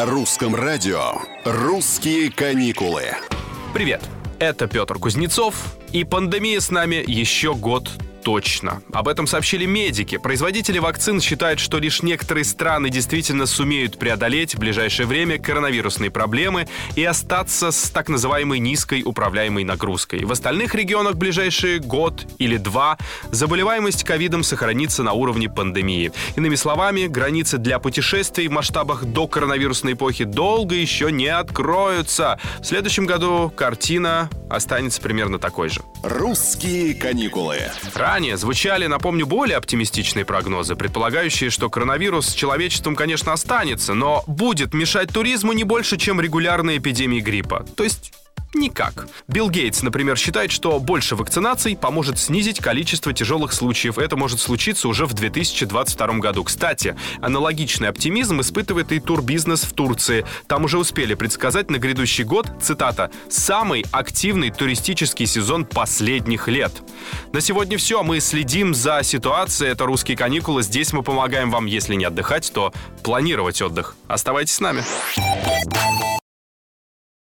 На русском радио «Русские каникулы». Привет, это Петр Кузнецов, и пандемия с нами еще год точно. Об этом сообщили медики. Производители вакцин считают, что лишь некоторые страны действительно сумеют преодолеть в ближайшее время коронавирусные проблемы и остаться с так называемой низкой управляемой нагрузкой. В остальных регионах в ближайшие год или два заболеваемость ковидом сохранится на уровне пандемии. Иными словами, границы для путешествий в масштабах до коронавирусной эпохи долго еще не откроются. В следующем году картина останется примерно такой же. «Русские каникулы». Ранее звучали, напомню, более оптимистичные прогнозы, предполагающие, что коронавирус с человечеством, конечно, останется, но будет мешать туризму не больше, чем регулярные эпидемии гриппа. То есть Никак. Билл Гейтс, например, считает, что больше вакцинаций поможет снизить количество тяжелых случаев. Это может случиться уже в 2022 году. Кстати, аналогичный оптимизм испытывает и турбизнес в Турции. Там уже успели предсказать на грядущий год, цитата, «самый активный туристический сезон последних лет». На сегодня все. Мы следим за ситуацией. Это «Русские каникулы». Здесь мы помогаем вам, если не отдыхать, то планировать отдых. Оставайтесь с нами.